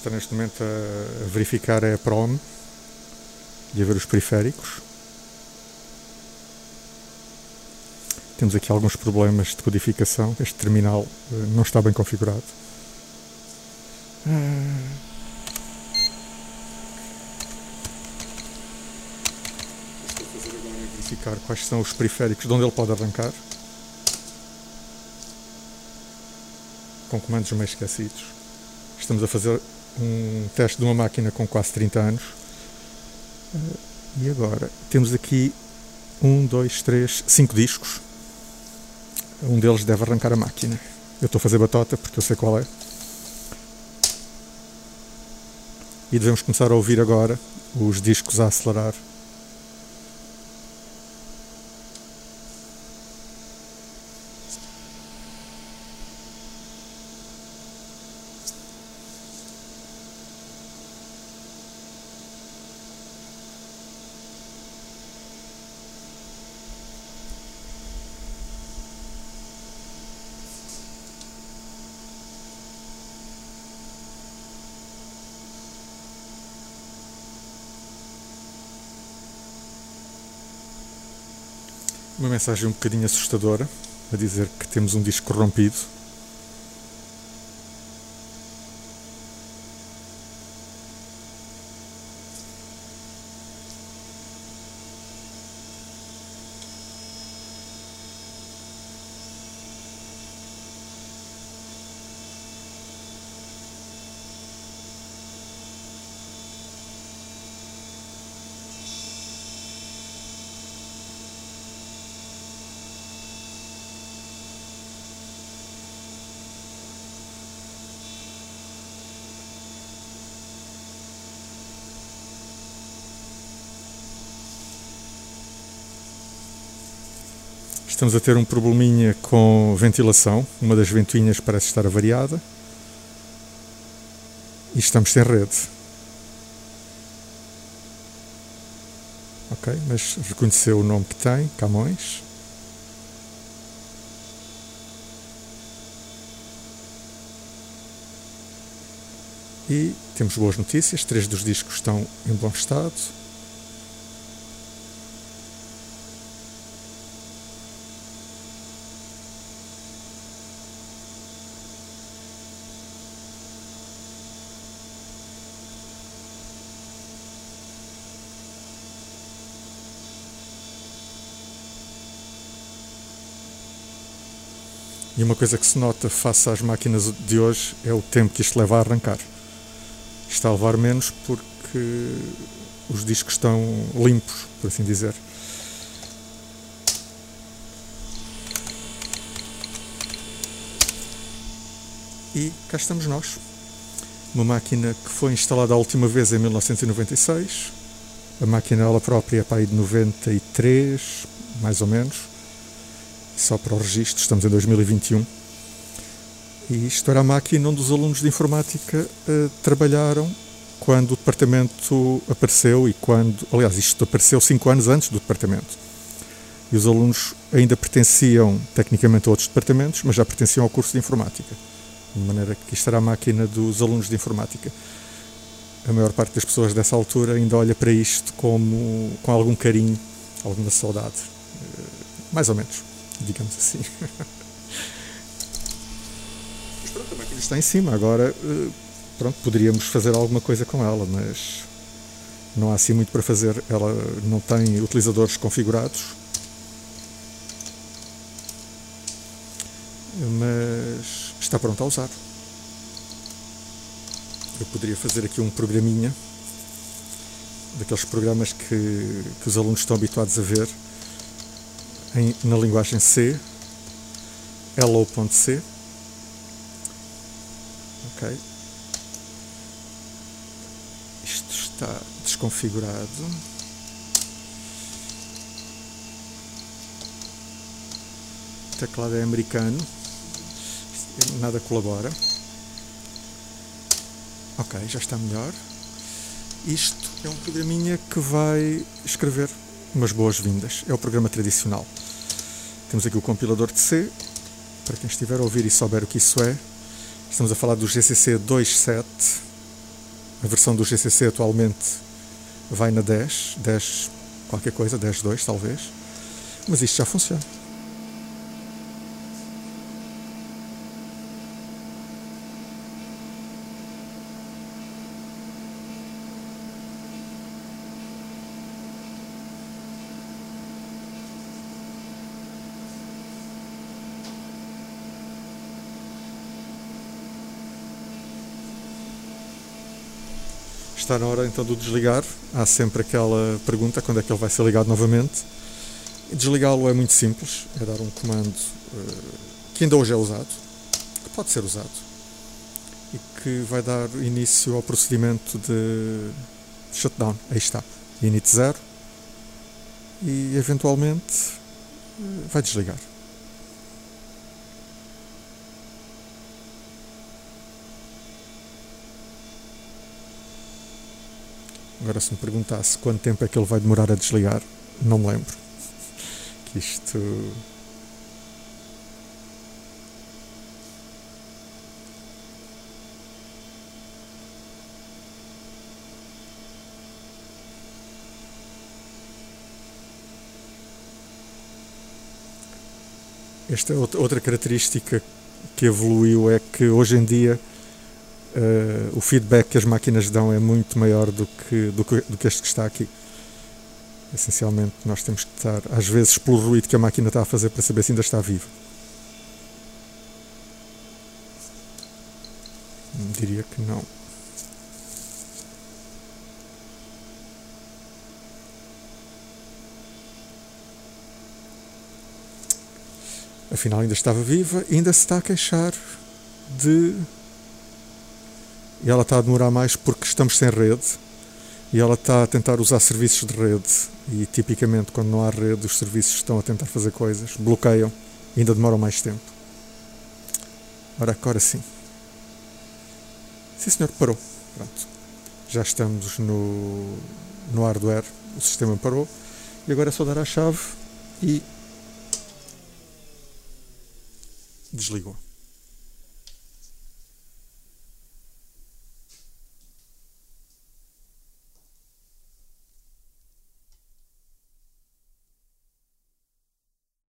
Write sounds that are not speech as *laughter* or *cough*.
está neste momento a verificar a PROM e a ver os periféricos. Temos aqui alguns problemas de codificação. Este terminal eh, não está bem configurado. Estou a fazer agora é verificar quais são os periféricos de onde ele pode arrancar. Com comandos meio esquecidos. Estamos a fazer um teste de uma máquina com quase 30 anos. E agora temos aqui um, dois, três, cinco discos um deles deve arrancar a máquina. Eu estou a fazer batota porque eu sei qual é. E devemos começar a ouvir agora os discos a acelerar uma mensagem um bocadinho assustadora a dizer que temos um disco corrompido Estamos a ter um probleminha com ventilação. Uma das ventoinhas parece estar avariada. E estamos sem rede. Ok, mas reconheceu o nome que tem, Camões. E temos boas notícias, três dos discos estão em bom estado. E uma coisa que se nota face às máquinas de hoje é o tempo que isto leva a arrancar. Está a levar menos porque os discos estão limpos, por assim dizer. E cá estamos nós. Uma máquina que foi instalada a última vez em 1996. A máquina ela própria é para aí de 93, mais ou menos só para o registro, estamos em 2021. E isto era a máquina onde os alunos de informática uh, trabalharam quando o departamento apareceu e quando, aliás, isto apareceu cinco anos antes do departamento. E os alunos ainda pertenciam tecnicamente a outros departamentos, mas já pertenciam ao curso de informática. De maneira que isto era a máquina dos alunos de informática. A maior parte das pessoas dessa altura ainda olha para isto como, com algum carinho, alguma saudade. Uh, mais ou menos *laughs* digamos assim. Mas pronto, a máquina está em cima, agora eh, pronto, poderíamos fazer alguma coisa com ela, mas não há assim muito para fazer. Ela não tem utilizadores configurados. Mas está pronta a usar. Eu poderia fazer aqui um programinha daqueles programas que, que os alunos estão habituados a ver em, na linguagem C, hello.c. Ok. Isto está desconfigurado. O teclado é americano. Nada colabora. Ok, já está melhor. Isto é um programinha que vai escrever umas boas-vindas. É o programa tradicional. Temos aqui o compilador de C, para quem estiver a ouvir e souber o que isso é. Estamos a falar do GCC 2.7 A versão do GCC atualmente vai na 10, 10 qualquer coisa, 10.2 talvez, mas isto já funciona. Está na hora então de desligar. Há sempre aquela pergunta: quando é que ele vai ser ligado novamente? Desligá-lo é muito simples: é dar um comando uh, que ainda hoje é usado, que pode ser usado, e que vai dar início ao procedimento de shutdown. Aí está: init 0 e eventualmente uh, vai desligar. Agora, se me perguntasse quanto tempo é que ele vai demorar a desligar, não me lembro. Que isto. Esta é outra característica que evoluiu é que hoje em dia uh, o feedback que as máquinas dão é muito maior do que, do que, do que este que está aqui. Essencialmente, nós temos que estar, às vezes, pelo ruído que a máquina está a fazer para saber se ainda está viva. Diria que não. Afinal, ainda estava viva, ainda se está a queixar de e ela está a demorar mais porque estamos sem rede e ela está a tentar usar serviços de rede e tipicamente quando não há rede os serviços estão a tentar fazer coisas, bloqueiam e ainda demoram mais tempo. Ora, agora sim. Sim senhor, parou. Pronto. Já estamos no, no hardware, o sistema parou e agora é só dar a chave e desligou.